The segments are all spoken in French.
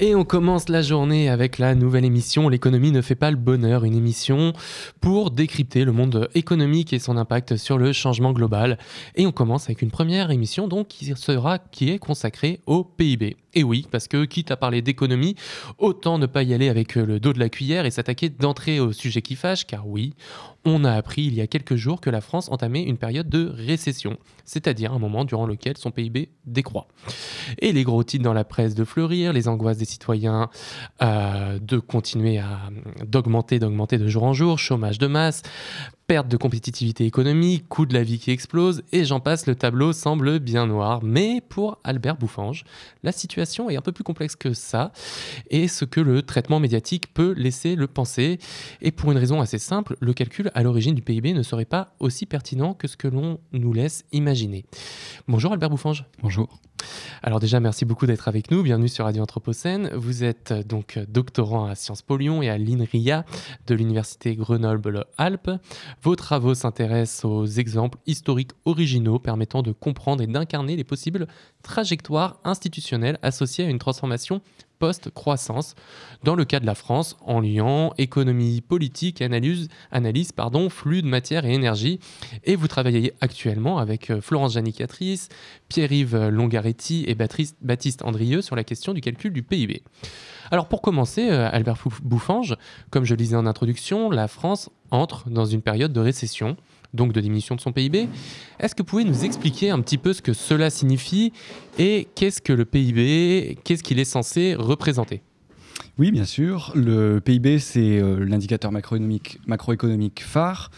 Et on commence la journée avec la nouvelle émission L'économie ne fait pas le bonheur, une émission pour décrypter le monde économique et son impact sur le changement global. Et on commence avec une première émission donc qui sera qui est consacrée au PIB. Et oui, parce que quitte à parler d'économie, autant ne pas y aller avec le dos de la cuillère et s'attaquer d'entrée au sujet qui fâche, car oui, on a appris il y a quelques jours que la France entamait une période de récession, c'est-à-dire un moment durant lequel son PIB décroît. Et les gros titres dans la presse de fleurir, les angoisses des citoyens euh, de continuer à d'augmenter, d'augmenter de jour en jour, chômage de masse, perte de compétitivité économique, coût de la vie qui explose, et j'en passe, le tableau semble bien noir. Mais pour Albert Bouffange, la situation est un peu plus complexe que ça, et ce que le traitement médiatique peut laisser le penser. Et pour une raison assez simple, le calcul à l'origine du PIB ne serait pas aussi pertinent que ce que l'on nous laisse imaginer. Bonjour Albert Bouffange. Bonjour. Alors déjà, merci beaucoup d'être avec nous. Bienvenue sur Radio Anthropocène. Vous êtes euh, donc doctorant à Sciences Po Lyon et à l'INRIA de l'Université Grenoble-Alpes. Vos travaux s'intéressent aux exemples historiques originaux permettant de comprendre et d'incarner les possibles trajectoires institutionnelles associées à une transformation post-croissance, dans le cas de la France, en liant économie politique analyse, analyse pardon, flux de matière et énergie. Et vous travaillez actuellement avec euh, Florence Janicatrice, Pierre-Yves Longaretti et Baptiste Andrieux sur la question du calcul du PIB. Alors pour commencer, euh, Albert Bouffange, comme je le disais en introduction, la France entre dans une période de récession donc de diminution de son PIB. Est-ce que vous pouvez nous expliquer un petit peu ce que cela signifie et qu'est-ce que le PIB, qu'est-ce qu'il est censé représenter? Oui, bien sûr. Le PIB, c'est euh, l'indicateur macroéconomique, macroéconomique phare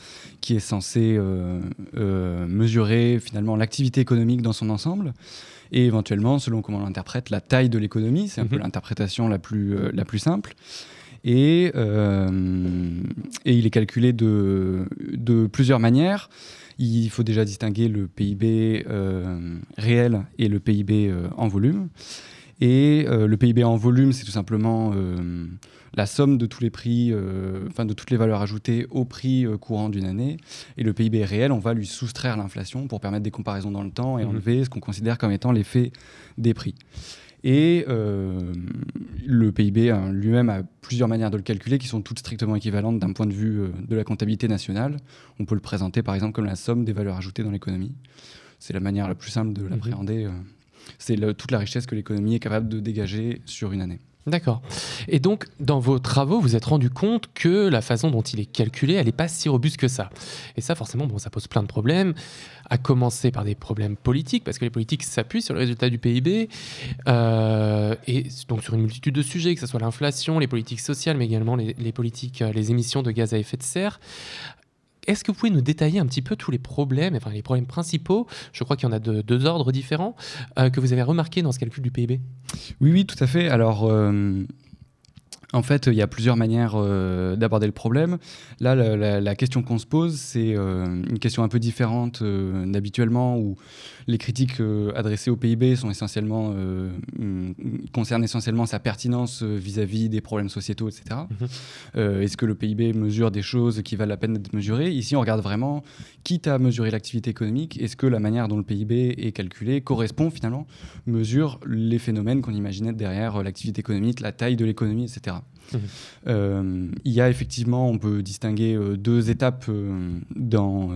qui est censé euh, euh, mesurer finalement l'activité économique dans son ensemble et éventuellement, selon comment on l'interprète, la taille de l'économie. C'est un peu mhm. l'interprétation la, plus la plus simple. Et, et, il est calculé de, de, plusieurs manières. Il faut déjà distinguer le PIB réel et le PIB en volume. Et euh, le PIB en volume, c'est tout simplement euh, la somme de tous les prix, euh, enfin de toutes les valeurs ajoutées au prix courant d'une année. Et le PIB réel, on va lui soustraire l'inflation pour permettre des comparaisons dans le temps et mhm. enlever ce qu'on considère comme étant l'effet des prix. Et le PIB hein, lui-même a plusieurs manières de le calculer qui sont toutes strictement équivalentes d'un point de vue de la comptabilité nationale. On peut le présenter par exemple comme la somme des valeurs ajoutées dans l'économie. C'est la manière la plus simple de mhm. l'appréhender c'est toute la richesse que l'économie est capable de dégager sur une année. D'accord. Et donc, dans vos travaux, vous êtes rendu compte que la façon dont il est calculé, elle n'est pas si robuste que ça. Et ça, forcément, ça pose plein de problèmes, à commencer par des problèmes politiques, parce que les politiques s'appuient sur le résultat du PIB, euh, et donc sur une multitude de sujets, que ce soit l'inflation, les politiques sociales, mais également politiques, euh, les émissions de gaz à effet de serre. Est-ce que vous pouvez nous détailler un petit peu tous les problèmes, enfin les problèmes principaux, je crois qu'il y en a de, deux ordres différents, euh, que vous avez remarqué dans ce calcul du PIB Oui, oui, tout à fait. Alors, euh, en fait, il y a plusieurs manières euh, d'aborder le problème. Là, la, question qu'on se pose, c'est une question un peu différente d'habituellement, où les critiques euh, adressées au PIB sont essentiellement, euh, concernent essentiellement sa pertinence euh, vis-à-vis des problèmes sociétaux, etc. Mhm. Est-ce que le PIB mesure des choses qui valent la peine d'être mesurées? Ici, on regarde vraiment, quitte à mesurer l'activité économique, est-ce que la manière dont le PIB est calculé correspond finalement, mesure les phénomènes qu'on imaginait derrière l'activité économique, la taille de l'économie, etc. Mhm. il y a effectivement, on peut distinguer deux étapes dans,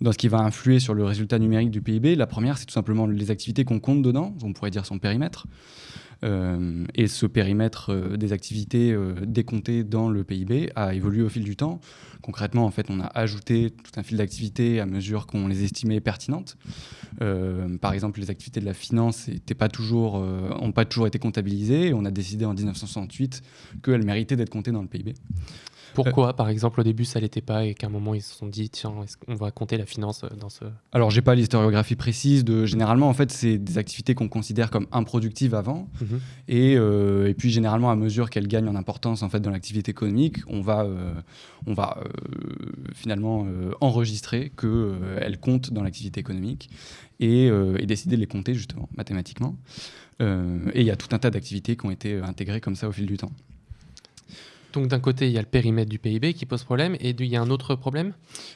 dans ce qui va influer sur le résultat numérique du PIB. La première, c'est tout simplement les activités qu'on compte dedans, on pourrait dire son périmètre. Euh, et ce périmètre euh, des activités euh, décomptées dans le PIB a évolué au fil du temps. Concrètement, en fait, on a ajouté tout un fil d'activités à mesure qu'on les estimait pertinentes. par exemple, les activités de la finance n'ont pas, toujours, pas toujours été comptabilisées. on a décidé en 1968 qu'elles méritaient d'être comptées dans le PIB. Pourquoi, par exemple, au début, ça l'était pas et qu'à un moment, ils se sont dit, tiens, on va compter la finance euh, dans ce... Alors, j'ai pas l'historiographie précise de... Généralement, en fait, c'est des activités qu'on considère comme improductives avant. Mhm. et, euh, et, puis, généralement, à mesure qu'elles gagnent en importance en fait, dans l'activité économique, on va, euh, on va finalement enregistrer qu'elles comptent dans l'activité économique et, et, décider de les compter, justement, mathématiquement. et il y a tout un tas d'activités qui ont été intégrées comme ça au fil du temps. Donc d'un côté, il y a le périmètre du PIB qui pose problème, et il y a un autre problème?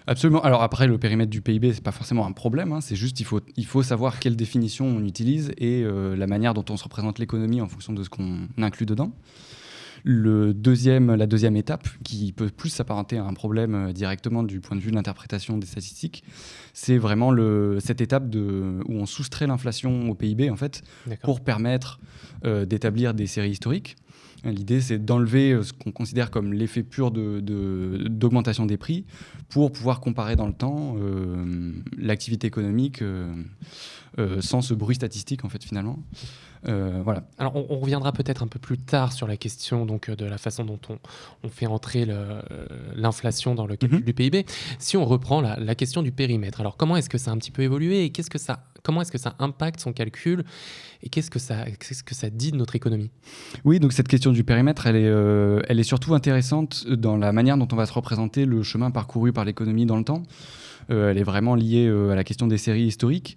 Absolument. Alors après, le périmètre du PIB, c'est pas forcément un problème, hein. c'est juste il faut, il faut savoir quelle définition on utilise et euh, la manière dont on se représente l'économie en fonction de ce qu'on inclut dedans. Le deuxième, la deuxième étape, qui peut plus s'apparenter à un problème euh, directement du point de vue de l'interprétation des statistiques, c'est vraiment le, cette étape de, où on soustrait l'inflation au PIB en fait, pour permettre euh, d'établir des séries historiques. L'idée, c'est d'enlever euh, ce qu'on considère comme l'effet pur d'augmentation de, des prix pour pouvoir comparer dans le temps l'activité économique sans ce bruit statistique, en fait, finalement. Euh, voilà. Alors, on, reviendra peut-être un peu plus tard sur la question donc, euh, de la façon dont on, fait entrer euh, l'inflation dans le calcul mhm. du PIB. Si on reprend la, question du périmètre, alors comment est-ce que ça a un petit peu évolué et qu'est-ce que ça, comment est-ce que ça impacte son calcul et qu'est-ce que ça, qu'est-ce que ça dit de notre économie? Oui, donc cette question du périmètre, elle est, elle est surtout intéressante dans la manière dont on va se représenter le chemin parcouru par l'économie dans le temps. elle est vraiment liée à la question des séries historiques.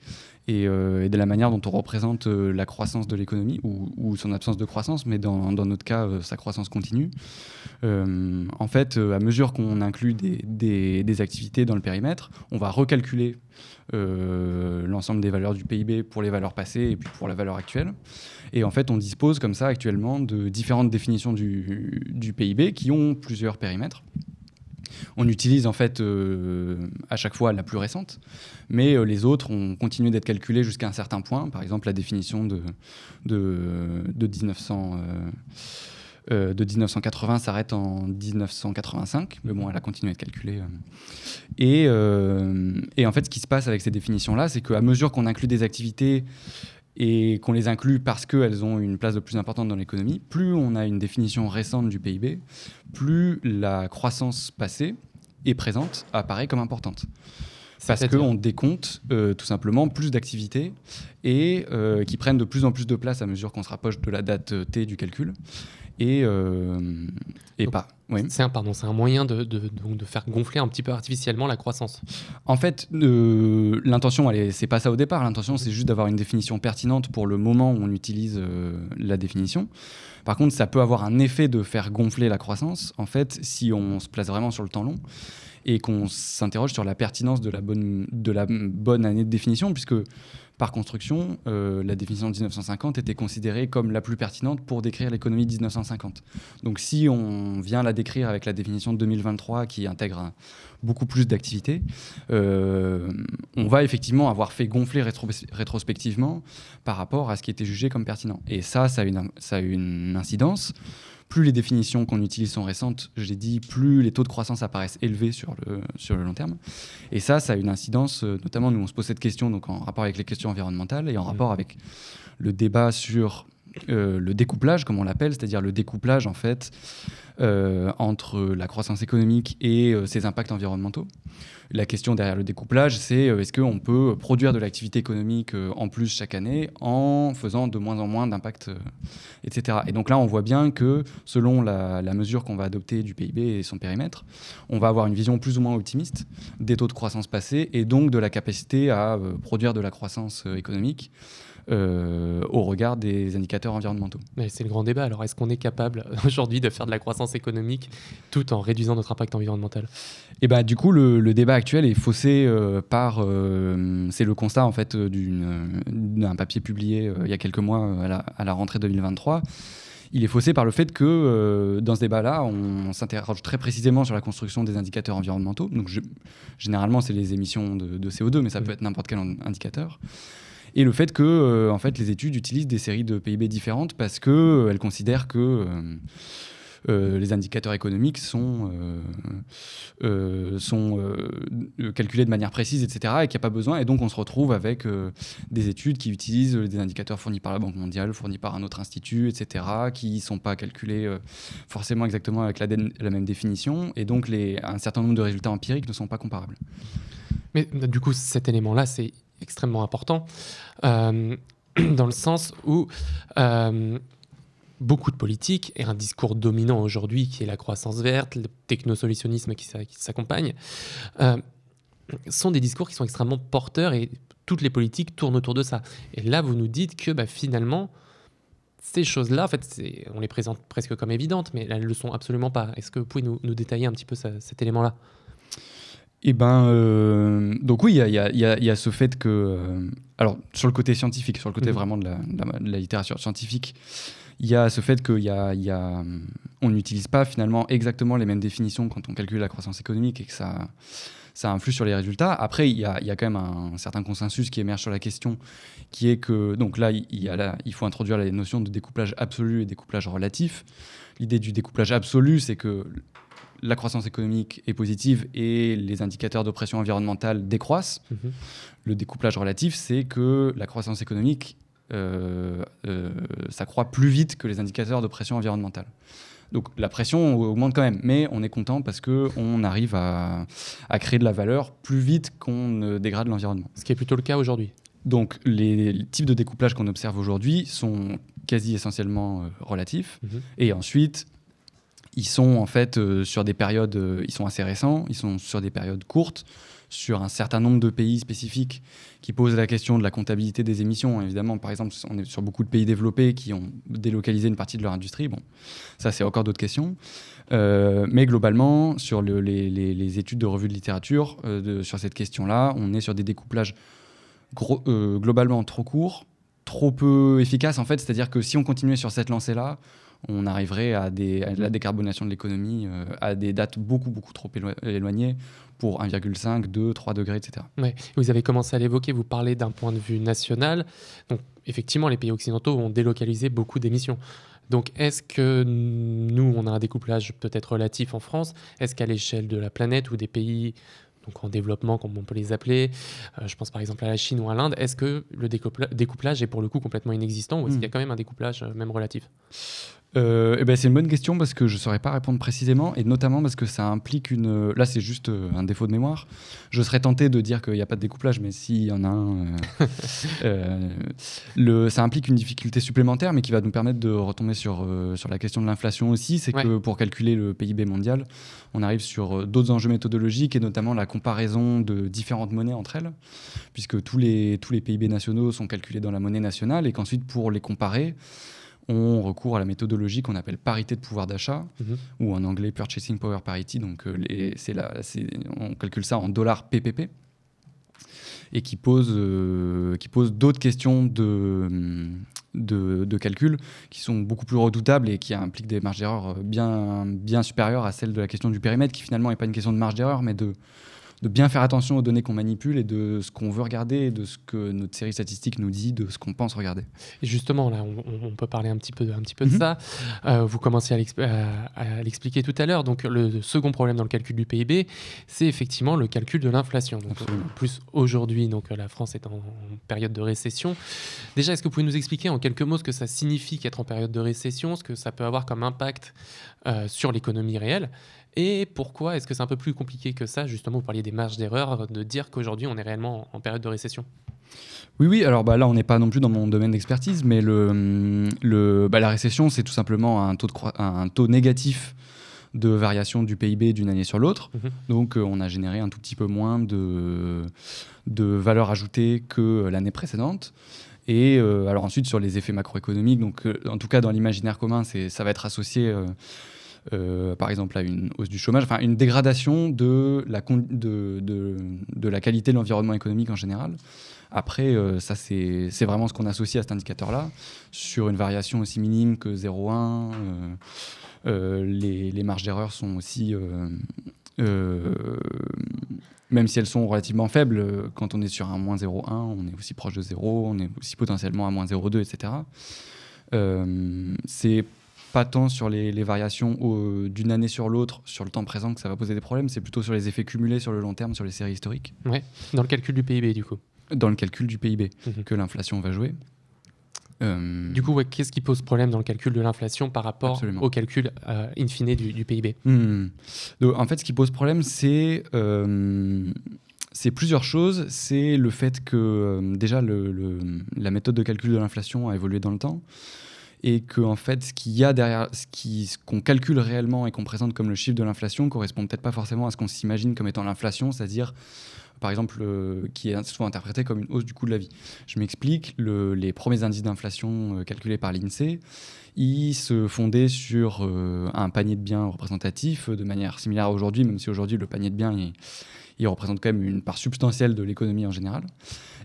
Euh, et, de la manière dont on représente euh, la croissance de l'économie ou, son absence de croissance, mais dans, notre cas, euh, sa croissance continue. en fait, à mesure qu'on inclut des, activités dans le périmètre, on va recalculer l'ensemble des valeurs du PIB pour les valeurs passées et puis pour la valeur actuelle. Et en fait, on dispose comme ça actuellement de différentes définitions du PIB qui ont plusieurs périmètres. On utilise en fait euh, à chaque fois la plus récente, mais euh, les autres ont continué d'être calculés jusqu'à un certain point. Par exemple, la définition de, de, de 1900. Euh, de 1980 s'arrête en 1985, mais bon, elle a continué à être calculée. Et, et, en fait, ce qui se passe avec ces définitions-là, c'est qu'à mesure qu'on inclut des activités et qu'on les inclut parce qu'elles ont une place de plus importante dans l'économie, plus on a une définition récente du PIB, plus la croissance passée et présente apparaît comme importante. Parce qu'on décompte euh, tout simplement plus d'activités et euh, qui prennent de plus en plus de place à mesure qu'on se rapproche de la date T du calcul et, euh, et pas. C'est un, pardon, c'est un moyen de, de, de, faire gonfler un petit peu artificiellement la croissance. En fait, euh, l'intention, c'est pas ça au départ. L'intention, c'est juste d'avoir une définition pertinente pour le moment où on utilise euh, la définition. Par contre, ça peut avoir un effet de faire gonfler la croissance, en fait, si on se place vraiment sur le temps long et qu'on s'interroge sur la pertinence de la bonne, de la bonne année de définition, puisque par construction, euh, la définition de 1950 était considérée comme la plus pertinente pour décrire l'économie de 1950. Donc si on vient la décrire avec la définition de 2023 qui intègre beaucoup plus d'activités, euh, on va effectivement avoir fait gonfler rétrospectivement par rapport à ce qui était jugé comme pertinent. Et ça, ça a une, ça a une incidence plus les définitions qu'on utilise sont récentes, j'ai dit, plus les taux de croissance apparaissent élevés sur le, sur le long terme. Et ça, ça a une incidence, euh, notamment nous on se pose cette question donc en rapport avec les questions environnementales et en rapport avec le débat sur euh, le découplage, comme on l'appelle, c'est-à-dire le découplage en fait euh, entre la croissance économique et ses impacts environnementaux. La question derrière le découplage, c'est euh, est-ce qu'on peut produire de l'activité économique euh, en plus chaque année en faisant de moins en moins d'impact, euh, etc. Et donc là, on voit bien que selon la, mesure qu'on va adopter du PIB et son périmètre, on va avoir une vision plus ou moins optimiste des taux de croissance passés et donc de la capacité à produire de la croissance économique. Au regard des indicateurs environnementaux. C'est le grand débat. Alors, est-ce qu'on est capable aujourd'hui de faire de la croissance économique tout en réduisant notre impact environnemental? Et eh bah, du coup, le, le débat actuel est faussé euh, par. Euh, c'est le constat en fait d'un papier publié euh, il y a quelques mois à la, à, la, rentrée 2023. Il est faussé par le fait que dans ce débat-là, on, s'interroge très précisément sur la construction des indicateurs environnementaux. Donc, généralement, c'est les émissions de, CO2, mais ça peut être n'importe quel indicateur et le fait que en fait les études utilisent des séries de PIB différentes parce que elles considèrent que euh, les indicateurs économiques sont, euh, euh, sont calculés de manière précise, etc., et qu'il n'y a pas besoin. Et donc, on se retrouve avec des études qui utilisent des indicateurs fournis par la Banque mondiale, fournis par un autre institut, etc., qui ne sont pas calculés forcément exactement avec la, même définition. Et donc, un certain nombre de résultats empiriques ne sont pas comparables. Mais du coup, cet élément-là, c'est extrêmement important, dans le sens où beaucoup de politiques et un discours dominant aujourd'hui qui est la croissance verte, le technosolutionnisme qui, s'accompagne, euh, sont des discours qui sont extrêmement porteurs et toutes les politiques tournent autour de ça. Et là, vous nous dites que bah, finalement, ces choses-là, en fait, on les présente presque comme évidentes, mais elles ne le sont absolument pas. Est-ce que vous pouvez nous, détailler un petit peu cet élément-là? Eh ben, euh, donc oui, il y, y a, ce fait que, euh, alors sur le côté scientifique, sur le côté mhm. vraiment de la, de la, littérature scientifique, il y a ce fait qu'on y a, on n'utilise pas finalement exactement les mêmes définitions quand on calcule la croissance économique et que ça, ça influe sur les résultats. Après, il y a, y a, quand même un, certain consensus qui émerge sur la question, qui est que, donc là, il, y a là, il faut introduire la notion de découplage absolu et découplage relatif. L'idée du découplage absolu, c'est que la croissance économique est positive et les indicateurs de pression environnementale décroissent. Mhm. Le découplage relatif, c'est que la croissance économique euh, euh, s'accroît plus vite que les indicateurs de pression environnementale. Donc la pression augmente quand même, mais on est content parce qu'on arrive à, créer de la valeur plus vite qu'on ne dégrade l'environnement. Ce qui est plutôt le cas aujourd'hui. Donc les, types de découplage qu'on observe aujourd'hui sont quasi essentiellement euh, relatifs. Mhm. Et ensuite, ils sont en fait euh, sur des périodes, euh, ils sont assez récents, ils sont sur des périodes courtes sur un certain nombre de pays spécifiques qui posent la question de la comptabilité des émissions. Évidemment, par exemple, on est sur beaucoup de pays développés qui ont délocalisé une partie de leur industrie. Bon, ça, c'est encore d'autres questions. Euh, mais globalement, sur les, études de revues de littérature, sur cette question-là, on est sur des découplages globalement trop courts, trop peu efficaces, en fait. C'est-à-dire que si on continuait sur cette lancée-là, on arriverait à, des, à la décarbonation de l'économie à des dates beaucoup, beaucoup trop éloignées pour 1,5, 2, 3 degrés, etc. Ouais. Vous avez commencé à l'évoquer, vous parlez d'un point de vue national. Donc, effectivement, les pays occidentaux ont délocalisé beaucoup d'émissions. Donc, est-ce que nous, on a un découplage peut-être relatif en France? Est-ce qu'à l'échelle de la planète ou des pays donc en développement, comme on peut les appeler, euh, je pense par exemple à la Chine ou à l'Inde, est-ce que le découplage est pour le coup complètement inexistant ou est-ce hmm. qu'il y a quand même un découplage euh, même relatif? Euh, eh ben c'est une bonne question parce que je ne saurais pas répondre précisément et notamment parce que ça implique une. Là, c'est juste euh, un défaut de mémoire. Je serais tenté de dire qu'il n'y a pas de découplage, mais s'il y en a un, euh, le... ça implique une difficulté supplémentaire, mais qui va nous permettre de retomber sur, sur la question de l'inflation aussi. C'est que pour calculer le PIB mondial, on arrive sur d'autres enjeux méthodologiques et notamment la comparaison de différentes monnaies entre elles, puisque tous les, tous les PIB nationaux sont calculés dans la monnaie nationale et qu'ensuite, pour les comparer, on recourt à la méthodologie qu'on appelle parité de pouvoir d'achat, mhm. ou en anglais Purchasing Power Parity, donc euh, on calcule ça en dollars PPP, et qui pose, euh, pose d'autres questions de, de, calcul qui sont beaucoup plus redoutables et qui impliquent des marges d'erreur bien, bien supérieures à celles de la question du périmètre, qui finalement n'est pas une question de marge d'erreur, mais de, de bien faire attention aux données qu'on manipule et de ce qu'on veut regarder, de ce que notre série statistique nous dit, de ce qu'on pense regarder. Et justement, là, on, peut parler un petit peu, un petit peu de mhm. ça. Euh, vous commencez à l'expliquer tout à l'heure. Donc, le second problème dans le calcul du PIB, c'est effectivement le calcul de l'inflation. Plus, aujourd'hui, donc la France est en, période de récession. Déjà, est-ce que vous pouvez nous expliquer en quelques mots ce que ça signifie qu'être en période de récession, ce que ça peut avoir comme impact euh, sur l'économie réelle? Et pourquoi est-ce que c'est un peu plus compliqué que ça Justement, vous parliez des marges d'erreur, de dire qu'aujourd'hui on est réellement en période de récession? Oui, oui, alors bah, là on n'est pas non plus dans mon domaine d'expertise, mais le, le, bah, la récession c'est tout simplement un taux, de un taux négatif de variation du PIB d'une année sur l'autre. Mhm. Donc euh, on a généré un tout petit peu moins de, de valeur ajoutée que l'année précédente. Et euh, alors ensuite sur les effets macroéconomiques, donc euh, en tout cas dans l'imaginaire commun, ça va être associé euh, par exemple à une hausse du chômage, enfin une dégradation de la, de, de, la qualité de l'environnement économique en général. Après, euh, ça c'est vraiment ce qu'on associe à cet indicateur-là. Sur une variation aussi minime que 0,1, euh, les, les, marges d'erreur sont aussi même si elles sont relativement faibles, quand on est sur un moins 0,1, on est aussi proche de 0, on est aussi potentiellement à moins 0,2, etc. Euh, c'est pas tant sur les, variations d'une année sur l'autre, sur le temps présent, que ça va poser des problèmes, c'est plutôt sur les effets cumulés sur le long terme, sur les séries historiques. Ouais, dans le calcul du PIB, du coup. Dans le calcul du PIB, mhm. que l'inflation va jouer. Euh, du coup, qu'est-ce qui pose problème dans le calcul de l'inflation par rapport au calcul euh, in fine du, PIB hmm. En fait, ce qui pose problème, c'est euh, c'est plusieurs choses. C'est le fait que déjà le, la méthode de calcul de l'inflation a évolué dans le temps et que en fait ce qu'il y a derrière ce qu'on calcule réellement et qu'on présente comme le chiffre de l'inflation correspond peut-être pas forcément à ce qu'on s'imagine comme étant l'inflation, c'est-à-dire par exemple, qui est souvent interprétée comme une hausse du coût de la vie. Je m'explique, les premiers indices d'inflation calculés par l'INSEE, ils se fondaient sur un panier de biens représentatif de manière similaire à aujourd'hui, même si aujourd'hui le panier de biens il représente quand même une part substantielle de l'économie en général.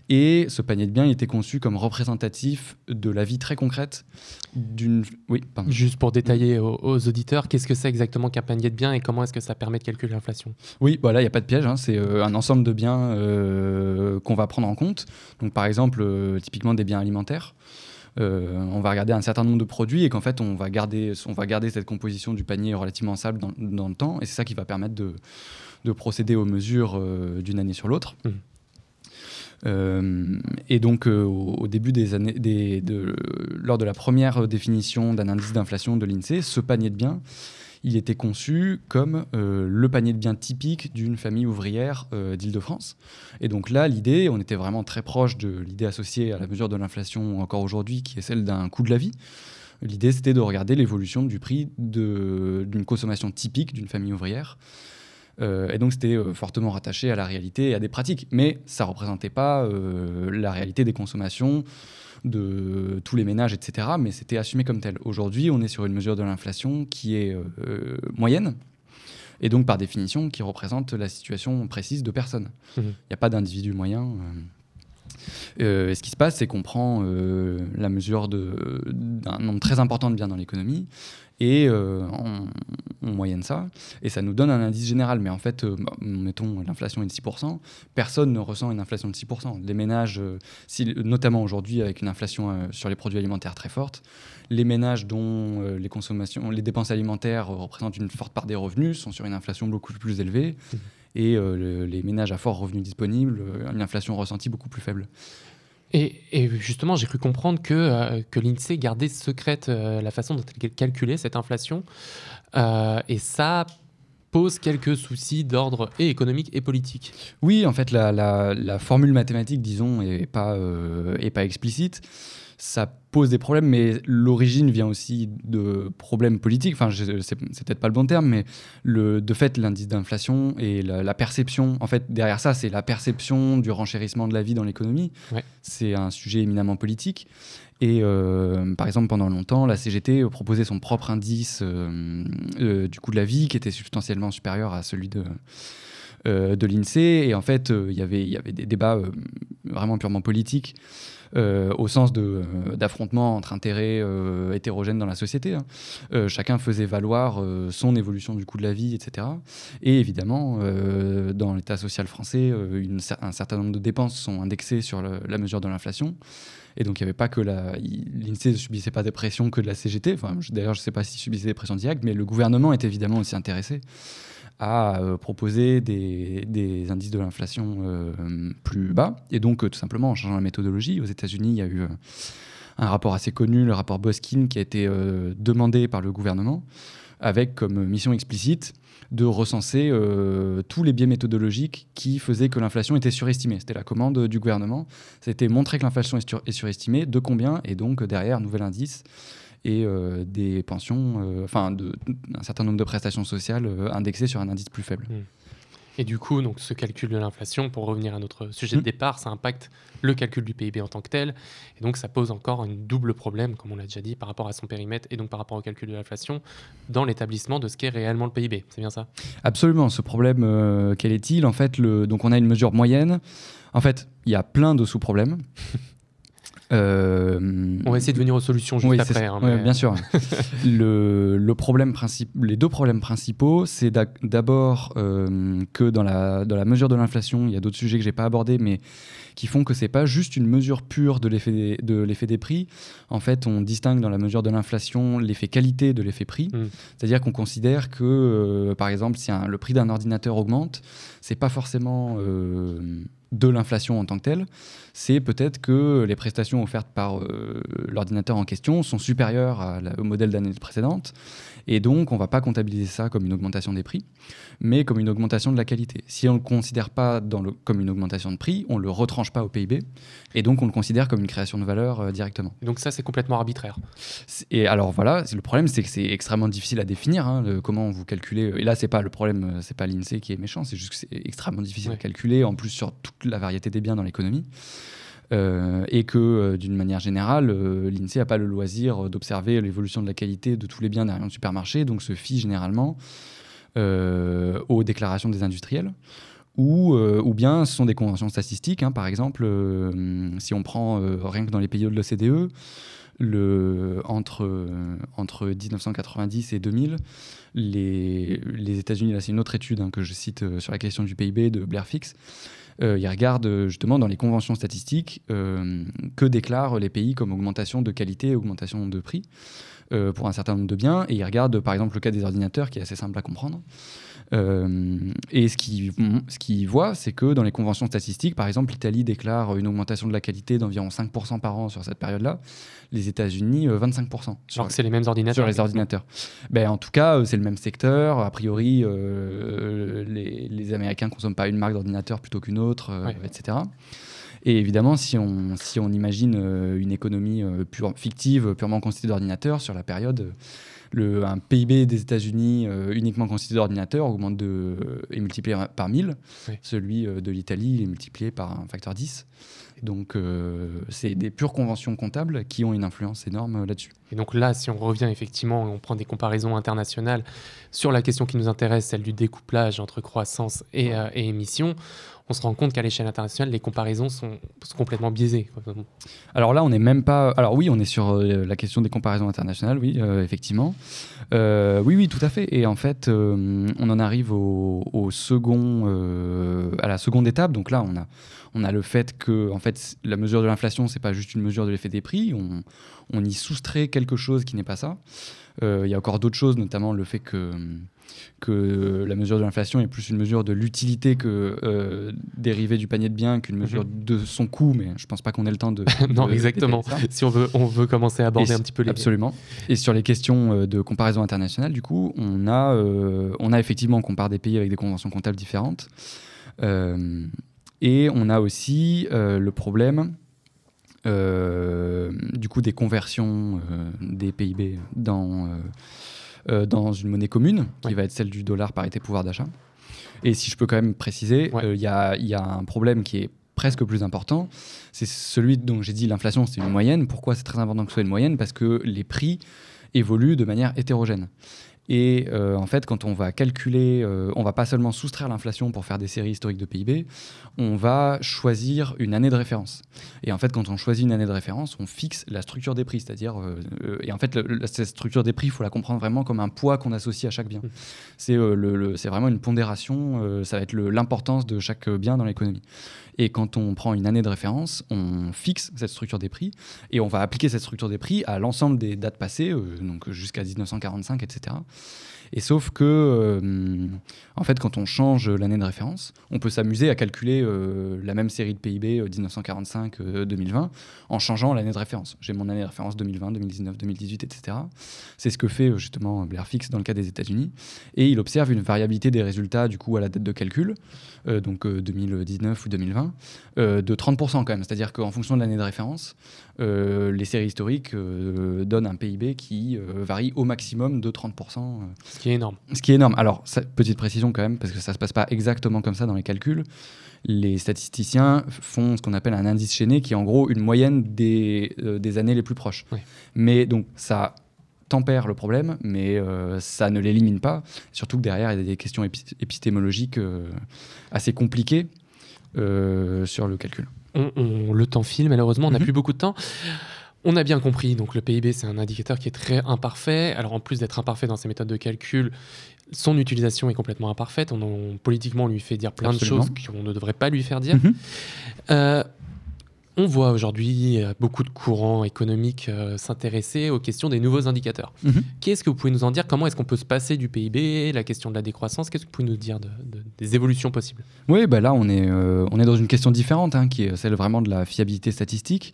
Et ce panier de biens était conçu comme représentatif de la vie très concrète d'une. Oui, pardon. Juste pour détailler aux, auditeurs, qu'est-ce que c'est exactement qu'un panier de biens et comment est-ce que ça permet de calculer l'inflation? Oui, voilà, il n'y a pas de piège. Hein, c'est euh, un ensemble de biens euh, qu'on va prendre en compte. Donc, par exemple, euh, typiquement des biens alimentaires. on va regarder un certain nombre de produits et qu'en fait on va garder, on va garder cette composition du panier relativement stable dans, dans le temps et c'est ça qui va permettre de, de procéder aux mesures d'une année sur l'autre. Mmh. Euh, et donc, euh, au, début des années, lors de la première définition d'un indice d'inflation de l'INSEE, ce panier de biens, il était conçu comme euh, le panier de biens typique d'une famille ouvrière d'Île-de-France. Et donc là, l'idée, on était vraiment très proche de l'idée associée à la mesure de l'inflation encore aujourd'hui, qui est celle d'un coût de la vie. L'idée, c'était de regarder l'évolution du prix d'une consommation typique d'une famille ouvrière. Euh, et donc c'était euh, fortement rattaché à la réalité et à des pratiques. Mais ça ne représentait pas euh, la réalité des consommations de tous les ménages, etc. Mais c'était assumé comme tel. Aujourd'hui, on est sur une mesure de l'inflation qui est moyenne. Et donc, par définition, qui représente la situation précise de personnes. Mmh. Il n'y a pas d'individu moyen. Ce qui se passe, c'est qu'on prend la mesure d'un nombre très important de biens dans l'économie et euh, on, moyenne ça, et ça nous donne un indice général. Mais en fait, euh, bah, mettons l'inflation est de 6%, personne ne ressent une inflation de 6%. Les ménages, euh, notamment aujourd'hui avec une inflation sur les produits alimentaires très forte, les ménages dont les consommations, les dépenses alimentaires représentent une forte part des revenus sont sur une inflation beaucoup plus élevée. Mmh. Et les ménages à fort revenu disponible, une inflation ressentie beaucoup plus faible. Et, justement, j'ai cru comprendre que, euh, que l'INSEE gardait secrète euh, la façon dont elle calculait cette inflation. Euh, et ça pose quelques soucis d'ordre et économique et politique. Oui, en fait, la, la, formule mathématique, disons, n'est pas, est pas explicite ça pose des problèmes, mais l'origine vient aussi de problèmes politiques. Enfin, c'est peut-être pas le bon terme, mais le, de fait, l'indice d'inflation et la, perception, en fait, derrière ça, c'est la perception du renchérissement de la vie dans l'économie. C'est un sujet éminemment politique. Et euh, par exemple, pendant longtemps, la CGT proposait son propre indice euh, euh, du coût de la vie qui était substantiellement supérieur à celui de, de l'INSEE. Et en fait, il y avait des débats vraiment purement politiques au sens euh, d'affrontement entre intérêts euh, hétérogènes dans la société. Hein. chacun faisait valoir son évolution du coût de la vie, etc. Et évidemment, dans l'État social français, un certain nombre de dépenses sont indexées sur la mesure de l'inflation. Et donc, il n'y avait pas que la. L'INSEE ne subissait pas des pressions que de la CGT. Enfin, D'ailleurs, je ne sais pas s'il subissait des pressions directes, mais le gouvernement est évidemment aussi intéressé à euh, proposer des, indices de l'inflation euh, plus bas. Et donc, euh, tout simplement, en changeant la méthodologie, aux États-Unis, il y a eu un rapport assez connu, le rapport Boskin, qui a été demandé par le gouvernement, avec comme mission explicite de recenser tous les biais méthodologiques qui faisaient que l'inflation était surestimée. C'était la commande du gouvernement. C'était montrer que l'inflation est, surestimée, de combien, et donc derrière, nouvel indice et euh, des pensions, euh, enfin un certain nombre de prestations sociales euh, indexées sur un indice plus faible. Hmm. Et du coup, donc, ce calcul de l'inflation, pour revenir à notre sujet de hmm. départ, ça impacte le calcul du PIB en tant que tel. Et donc, ça pose encore un double problème, comme on l'a déjà dit, par rapport à son périmètre et donc par rapport au calcul de l'inflation, dans l'établissement de ce qu'est réellement le PIB. C'est bien ça? Absolument. Ce problème, quel est-il? En fait, le... donc, on a une mesure moyenne. En fait, il y a plein de sous-problèmes. Euh, on va essayer de venir aux solutions juste après. Hein, bien sûr. le, problème les deux problèmes principaux, c'est d'abord euh, que dans la, dans la mesure de l'inflation, il y a d'autres sujets que j'ai pas abordés, mais qui font que c'est pas juste une mesure pure de l'effet des, de l'effet des prix. En fait, on distingue dans la mesure de l'inflation l'effet qualité de l'effet prix. Mm. C'est-à-dire qu'on considère que, euh, par exemple, si le prix d'un ordinateur augmente, c'est pas forcément de l'inflation en tant que telle, c'est peut-être que les prestations offertes par euh, l'ordinateur en question sont supérieures au modèle d'année précédente Et donc, on ne va pas comptabiliser ça comme une augmentation des prix, mais comme une augmentation de la qualité. Si on ne le considère pas dans le, comme une augmentation de prix, on ne le retranche pas au PIB, et donc on le considère comme une création de valeur euh, directement. Donc ça, c'est complètement arbitraire. Et alors voilà, le problème, c'est que c'est extrêmement difficile à définir, hein, comment vous calculez. Et là, c'est pas le problème, euh, c'est pas l'INSEE qui est méchant, c'est juste que c'est extrêmement difficile à calculer, en plus sur toute la variété des biens dans l'économie. Euh, et que euh, d'une manière générale, euh, l'INSEE n'a pas le loisir d'observer l'évolution de la qualité de tous les biens derrière le supermarché, donc se fie généralement aux déclarations des industriels. Ou, ou, bien ce sont des conventions statistiques. Hein. par exemple, si on prend rien que dans les pays de l'OCDE, entre, entre 1990 et 2000, les, les États-Unis, là c'est une autre étude hein, que je cite sur la question du PIB de Blair Fix, euh, il regarde euh, justement dans les conventions statistiques euh, que déclarent les pays comme augmentation de qualité, augmentation de prix pour un certain nombre de biens. Et il regarde par exemple le cas des ordinateurs qui est assez simple à comprendre. Euh, et ce qu'ils ce voient, c'est que dans les conventions statistiques, par exemple, l'Italie déclare une augmentation de la qualité d'environ 5% par an sur cette période-là, les États-Unis 25%. Euh, sur, c'est les mêmes ordinateurs Sur les ordinateurs. Ben, en tout cas, euh, c'est le même secteur. A priori, les, les, Américains ne consomment pas une marque d'ordinateur plutôt qu'une autre, etc. Et évidemment, si on, si on imagine une économie pure, fictive, purement constituée d'ordinateurs sur la période le, un PIB des États-Unis euh, uniquement constitué d'ordinateurs augmente de, est multiplié par 1000. Celui euh, de l'Italie est multiplié par un facteur 10. Donc, euh, c'est des pures conventions comptables qui ont une influence énorme là-dessus. Et donc là, si on revient effectivement, on prend des comparaisons internationales sur la question qui nous intéresse, celle du découplage entre croissance et, et émissions, on se rend compte qu'à l'échelle internationale, les comparaisons sont, complètement biaisées. Alors là, on n'est même pas. Alors oui, on est sur euh, la question des comparaisons internationales, oui, euh, effectivement. Euh, oui, oui, tout à fait. Et en fait, on en arrive au, second, à la seconde étape. Donc là, on a, on a le fait que, en fait, la mesure de l'inflation, c'est pas juste une mesure de l'effet des prix. On, on y soustrait quelque chose qui n'est pas ça. Il y a encore d'autres choses, notamment le fait que que la mesure de l'inflation est plus une mesure de l'utilité que euh, dérivée du panier de biens qu'une mesure mhm. de son coût, mais je pense pas qu'on ait le temps de. non, exactement. Si on veut, on veut commencer à aborder un petit peu les. Absolument. Et sur les questions euh, de comparaison internationale, du coup, on a, euh, on a effectivement, on compare des pays avec des conventions comptables différentes. et on a aussi le problème. du coup, des conversions des PIB dans euh, dans une monnaie commune, qui va être celle du dollar parité pouvoir d'achat. Et si je peux quand même préciser, euh, il y, a, y, a, un problème qui est presque plus important, c'est celui dont j'ai dit l'inflation, c'est une moyenne. Pourquoi c'est très important que ce soit une moyenne? Parce que les prix évoluent de manière hétérogène. Et euh, en fait, quand on va calculer, euh, on va pas seulement soustraire l'inflation pour faire des séries historiques de PIB, on va choisir une année de référence. Et en fait, quand on choisit une année de référence, on fixe la structure des prix, c'est-à-dire, euh, et en fait, cette structure des prix, il faut la comprendre vraiment comme un poids qu'on associe à chaque bien. C'est le, vraiment une pondération, ça va être l'importance de chaque bien dans l'économie. Et quand on prend une année de référence, on fixe cette structure des prix et on va appliquer cette structure des prix à l'ensemble des dates passées, euh, donc jusqu'à 1945, etc. Et sauf que, euh, en fait, quand on change l'année de référence, on peut s'amuser à calculer euh, la même série de PIB 1945-2020 en changeant l'année de référence. J'ai mon année de référence 2020, 2019, 2018, etc. C'est ce que fait justement Blair Fix dans le cas des États-Unis. Et il observe une variabilité des résultats du coup à la date de calcul, donc 2019 ou 2020, de 30% quand même. C'est-à-dire qu'en fonction de l'année de référence, euh, les séries historiques euh, donnent un PIB qui euh, varie au maximum de 30%. ce qui est énorme. Ce qui est énorme. Alors, petite précision quand même, parce que ça ne se passe pas exactement comme ça dans les calculs. Les statisticiens font ce qu'on appelle un indice chaîné, qui est en gros une moyenne des, des années les plus proches. Mais donc, ça tempère le problème, mais ça ne l'élimine pas. Surtout que derrière, il y a des questions épistémologiques assez compliquées sur le calcul le temps file, malheureusement, on n'a mhm. plus beaucoup de temps. On a bien compris, donc le PIB, c'est un indicateur qui est très imparfait. Alors en plus d'être imparfait dans ses méthodes de calcul, son utilisation est complètement imparfaite. On, politiquement, on lui fait dire plein de choses qu'on ne devrait pas lui faire dire. Mhm. Euh, on voit aujourd'hui euh, beaucoup de courants économiques euh, s'intéresser aux questions des nouveaux indicateurs. Mhm. Qu'est-ce que vous pouvez nous en dire? Comment est-ce qu'on peut se passer du PIB La question de la décroissance? Qu'est-ce que vous pouvez nous dire de, des évolutions possibles? Oui, bah là, on est, euh, on est dans une question différente, hein, qui est celle vraiment de la fiabilité statistique.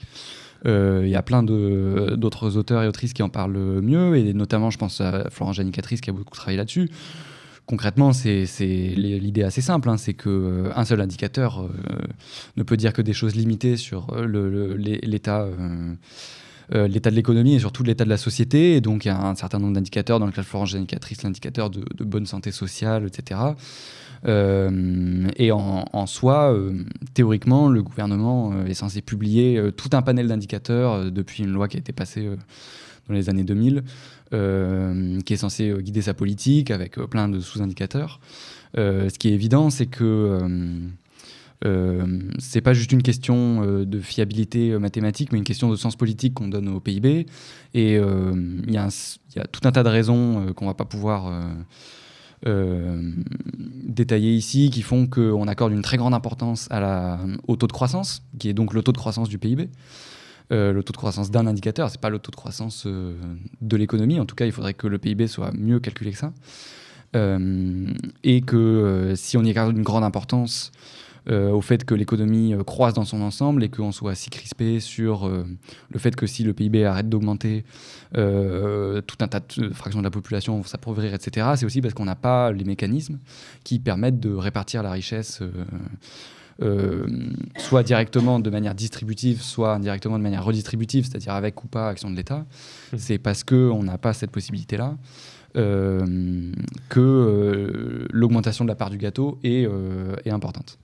Il y a plein d'autres auteurs et autrices qui en parlent mieux, et notamment, je pense à Florent Janicatrice qui a beaucoup travaillé là-dessus concrètement, c'est l'idée assez simple, hein, c'est qu'un euh, seul indicateur euh, ne peut dire que des choses limitées sur euh, l'état de l'économie et surtout l'état de la société. Et donc, il y a un certain nombre d'indicateurs dans le cas de Florence Indicatrice, l'indicateur de, bonne santé sociale, etc. et en, soi, théoriquement, le gouvernement est censé publier tout un panel d'indicateurs depuis une loi qui a été passée dans les années 2000 euh, qui est censé euh, guider sa politique avec euh, plein de sous-indicateurs. ce qui est évident, c'est que euh, c'est pas juste une question de fiabilité mathématique, mais une question de sens politique qu'on donne au PIB. Et il y, a tout un tas de raisons qu'on va pas pouvoir détailler ici, qui font qu'on accorde une très grande importance au taux de croissance, qui est donc le taux de croissance du PIB. Euh, le taux de croissance d'un indicateur, c'est pas le taux de croissance euh, de l'économie. En tout cas, il faudrait que le PIB soit mieux calculé que ça. Euh, et que si on y accorde une grande importance au fait que l'économie croisse dans son ensemble et qu'on soit si crispé sur le fait que si le PIB arrête d'augmenter, tout un tas de fractions de la population vont s'appauvrir, etc., c'est aussi parce qu'on n'a pas les mécanismes qui permettent de répartir la richesse euh, soit directement de manière distributive, soit indirectement de manière redistributive, c'est-à-dire avec ou pas action de l'État, mmh. c'est parce qu'on n'a pas cette possibilité-là. Euh, que euh, l'augmentation de la part du gâteau est, est, importante.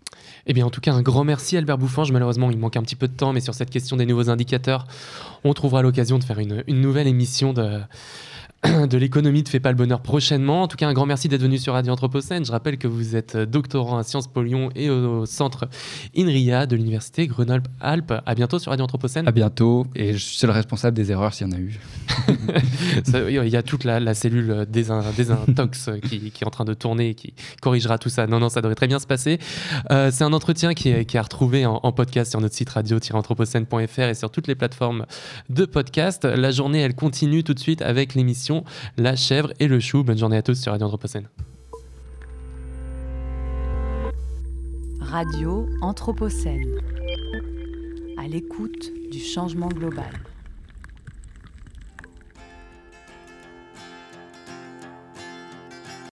Eh bien, en tout cas, un grand merci Albert Bouffange. Malheureusement, il manque un petit peu de temps, mais sur cette question des nouveaux indicateurs, on trouvera l'occasion de faire une, une nouvelle émission de, de l'économie ne fait pas le bonheur prochainement. En tout cas, un grand merci d'être venu sur Radio Anthropocène. Je rappelle que vous êtes doctorant à Sciences Po Lyon et au centre INRIA de l'Université Grenoble-Alpes. À bientôt sur Radio Anthropocène. À bientôt. Et je suis le responsable des erreurs s'il y en a eu. il y a toute la, cellule des, intox qui, qui, est en train de tourner et qui corrigera tout ça. Non, non, ça devrait très bien se passer. Euh, c'est un entretien qui est, qui est retrouvé en, podcast sur notre site radio-anthropocène.fr et sur toutes les plateformes de podcast. La journée, elle continue tout de suite avec la chèvre et le chou. Bonne journée à tous sur Radio Anthropocène. Radio Anthropocène. À l'écoute du changement global.